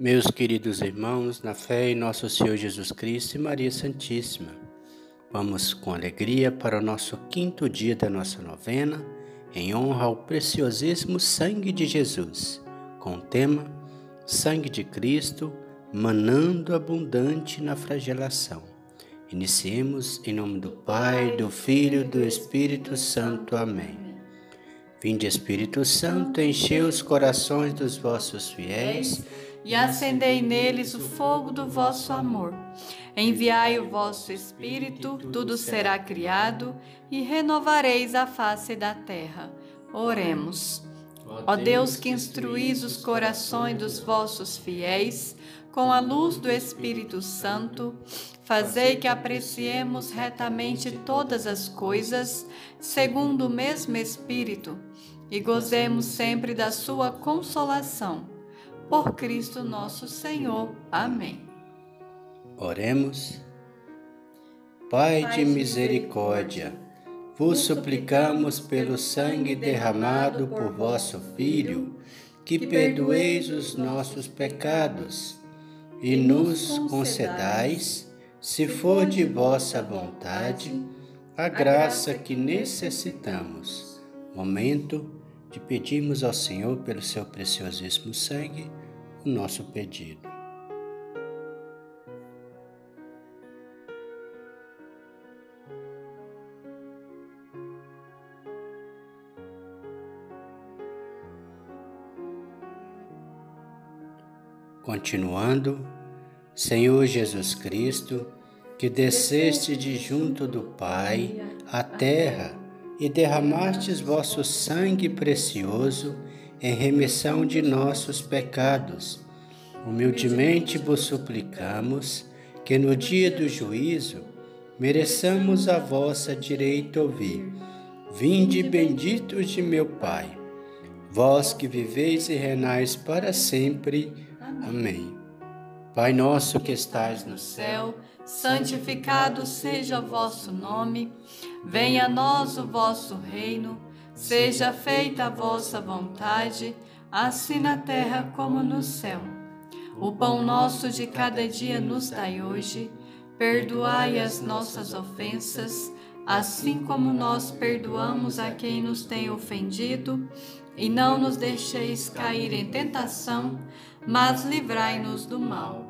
Meus queridos irmãos, na fé em nosso Senhor Jesus Cristo e Maria Santíssima, vamos com alegria para o nosso quinto dia da nossa novena, em honra ao preciosíssimo sangue de Jesus, com o tema Sangue de Cristo, manando abundante na flagelação. Iniciemos em nome do Pai, do Filho e do Espírito Santo. Amém. Vinde Espírito Santo, enchei os corações dos vossos fiéis e acendei neles o fogo do vosso amor. Enviai o vosso Espírito, tudo será criado, e renovareis a face da terra. Oremos. Ó Deus que instruís os corações dos vossos fiéis, com a luz do Espírito Santo, fazei que apreciemos retamente todas as coisas, segundo o mesmo Espírito, e gozemos sempre da sua consolação por Cristo nosso Senhor. Amém. Oremos. Pai de misericórdia, vos suplicamos pelo sangue derramado por vosso Filho, que perdoeis os nossos pecados e nos concedais, se for de vossa vontade, a graça que necessitamos. Momento de pedirmos ao Senhor pelo seu preciosíssimo sangue o nosso pedido. Continuando, Senhor Jesus Cristo, que desceste de junto do Pai à terra e derramastes vosso sangue precioso em remissão de nossos pecados. Humildemente vos suplicamos que no dia do juízo mereçamos a vossa direita ouvir. Vinde benditos de meu Pai, vós que viveis e renais para sempre. Amém. Pai nosso que estais no céu, santificado seja o vosso nome, venha a nós o vosso reino Seja feita a vossa vontade, assim na terra como no céu. O pão nosso de cada dia nos dai hoje. Perdoai as nossas ofensas, assim como nós perdoamos a quem nos tem ofendido. E não nos deixeis cair em tentação, mas livrai-nos do mal.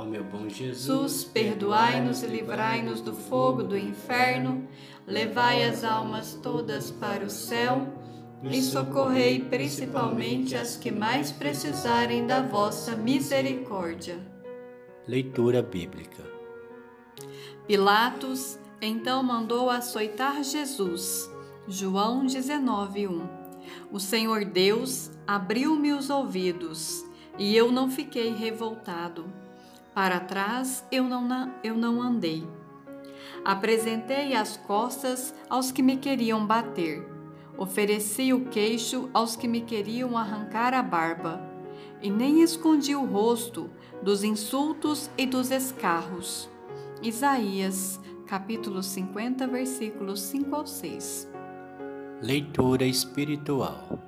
Ó meu bom Jesus, perdoai-nos e livrai-nos do fogo do inferno, levai as almas todas para o céu. E socorrei principalmente as que mais precisarem da vossa misericórdia. Leitura Bíblica. Pilatos então mandou açoitar Jesus. João 19:1 O Senhor Deus abriu-me os ouvidos e eu não fiquei revoltado para trás eu não, eu não andei. Apresentei as costas aos que me queriam bater. Ofereci o queixo aos que me queriam arrancar a barba. E nem escondi o rosto dos insultos e dos escarros. Isaías, capítulo 50, versículos 5 ao 6. Leitura espiritual.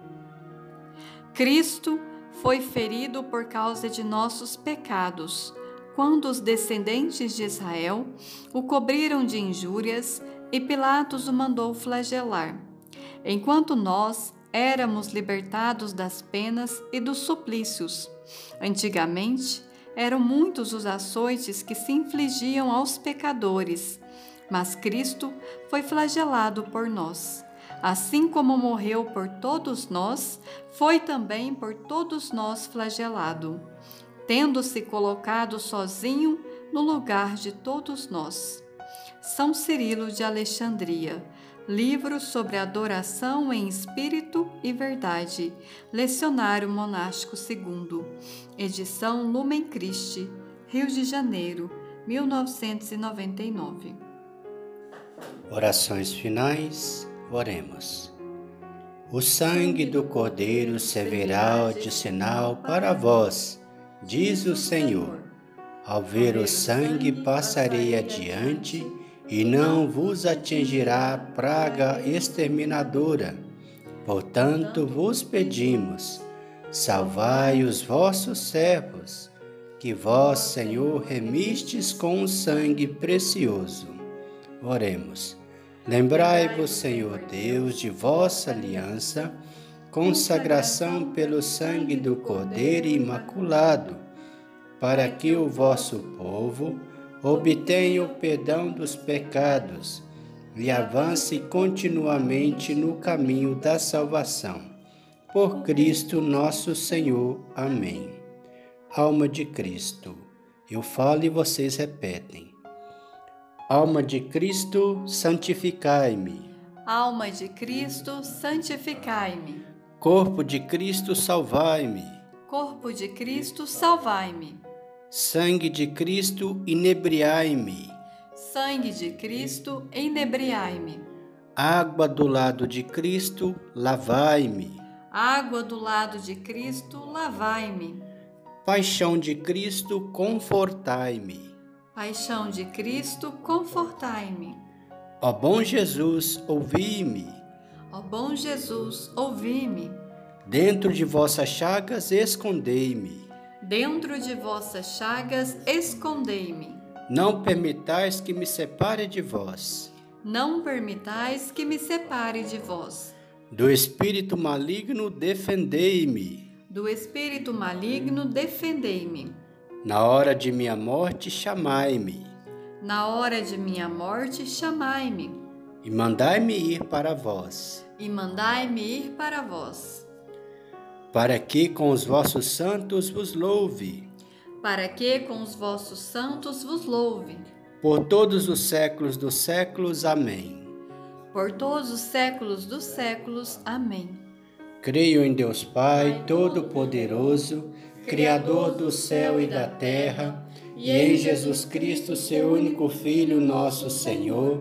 Cristo foi ferido por causa de nossos pecados quando os descendentes de Israel o cobriram de injúrias e Pilatos o mandou flagelar, enquanto nós éramos libertados das penas e dos suplícios. Antigamente, eram muitos os açoites que se infligiam aos pecadores, mas Cristo foi flagelado por nós. Assim como morreu por todos nós, foi também por todos nós flagelado tendo-se colocado sozinho no lugar de todos nós. São Cirilo de Alexandria, Livro sobre adoração em espírito e verdade. Lecionário Monástico II. Edição Lumen Christi, Rio de Janeiro, 1999. Orações finais. Oremos. O sangue do Cordeiro servirá de sinal para vós, diz o Senhor. Ao ver o sangue, passarei adiante e não vos atingirá praga exterminadora. Portanto, vos pedimos, salvai os vossos servos, que vós, Senhor, remistes com o sangue precioso. Oremos. Lembrai-vos, Senhor Deus, de vossa aliança, consagração pelo sangue do Cordeiro Imaculado, para que o vosso povo obtenha o perdão dos pecados e avance continuamente no caminho da salvação. Por Cristo nosso Senhor. Amém. Alma de Cristo. Eu falo e vocês repetem. Alma de Cristo, santificai-me. Alma de Cristo, santificai-me. Corpo de Cristo, salvai-me. Corpo de Cristo, salvai-me. Sangue de Cristo, inebriai-me. Sangue de Cristo, inebriai-me. Água do lado de Cristo, lavai-me. Água do lado de Cristo, lavai-me. Paixão de Cristo, confortai-me. Paixão de Cristo, confortai-me. Ó bom Jesus, ouvi-me. Ó bom Jesus, ouvi-me. Dentro de vossas chagas, escondei-me. Dentro de vossas chagas escondei-me. Não permitais que me separe de vós. Não permitais que me separe de vós. Do espírito maligno defendei-me. Do espírito maligno defendei-me. Na hora de minha morte chamai-me. Na hora de minha morte chamai-me. E mandai-me ir para vós. E mandai-me ir para vós para que com os vossos santos vos louve. Para que com os vossos santos vos louve. Por todos os séculos dos séculos. Amém. Por todos os séculos dos séculos. Amém. Creio em Deus Pai, Todo-Poderoso, Criador do céu e da terra, e em Jesus Cristo, seu único Filho, nosso Senhor,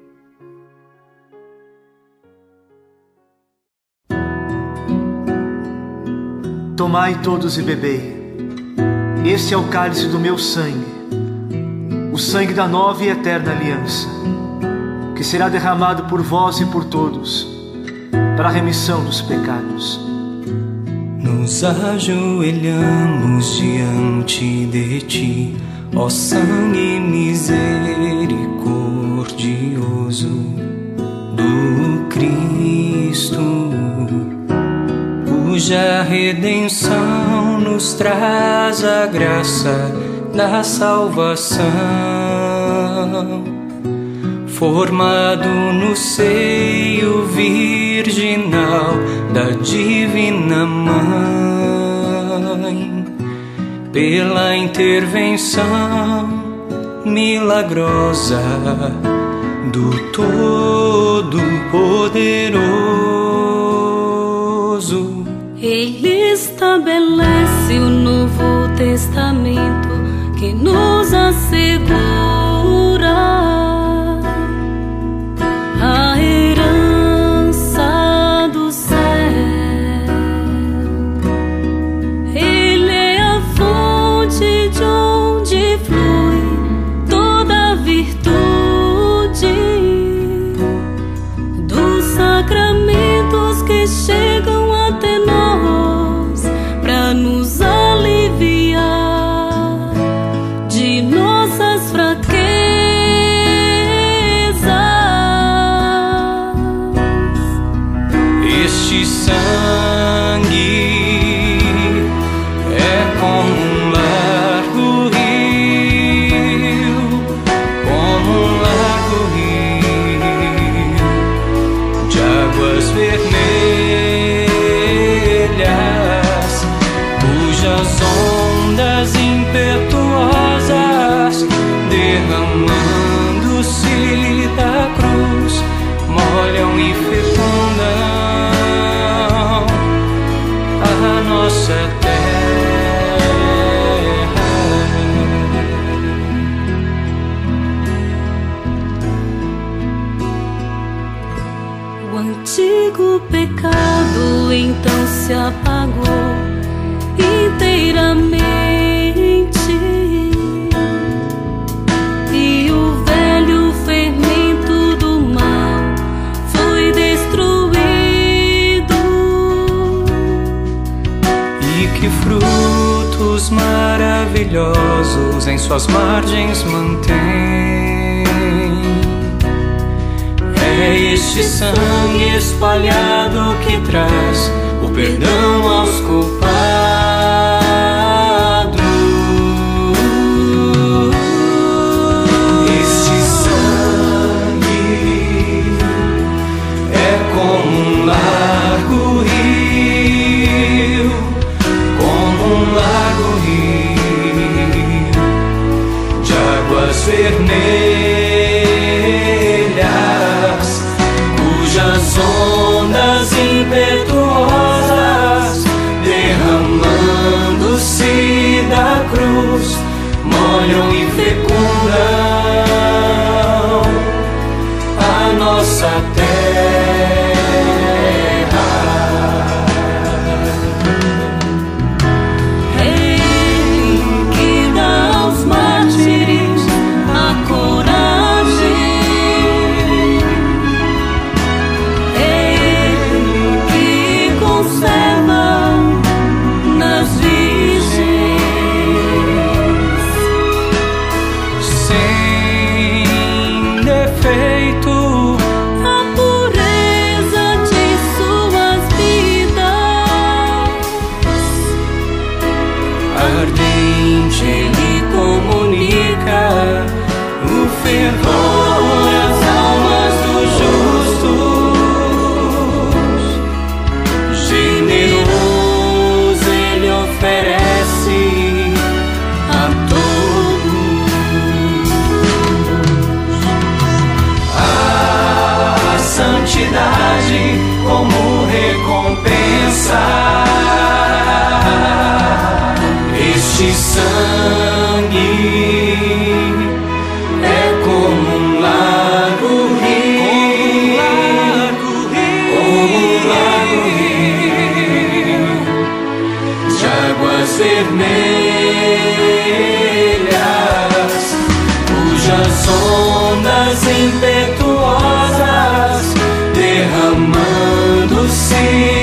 Tomai todos e bebei. Este é o cálice do meu sangue, o sangue da nova e eterna aliança, que será derramado por vós e por todos, para a remissão dos pecados. Nos ajoelhamos diante de ti, ó sangue misericordioso do cuja redenção nos traz a graça da salvação, formado no seio virginal da Divina Mãe, pela intervenção milagrosa do Todo-Poderoso. Ele estabelece o Novo Testamento que nos assegura frutos maravilhosos em suas margens mantém. É este sangue espalhado que traz o perdão aos culpados. Nossa terra. Recompensa. Este sangue é como um largo rio, como um largo rio de águas vermelhas, cujas ondas impetuosas, derramando-se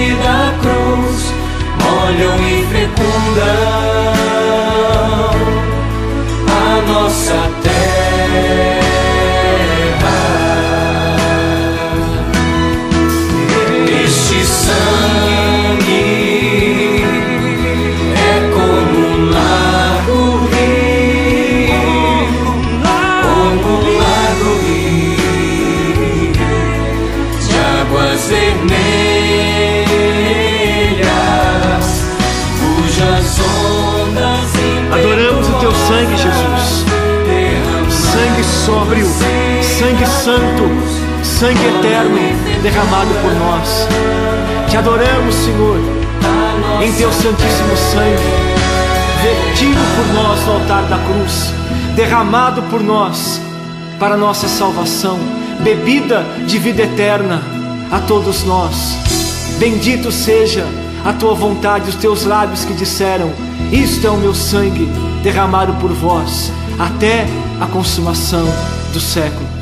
santo, sangue eterno derramado por nós. Te adoramos, Senhor, em teu santíssimo sangue, vertido por nós no altar da cruz, derramado por nós para nossa salvação, bebida de vida eterna a todos nós. Bendito seja a tua vontade, os teus lábios que disseram: Isto é o meu sangue derramado por vós, até a consumação do século.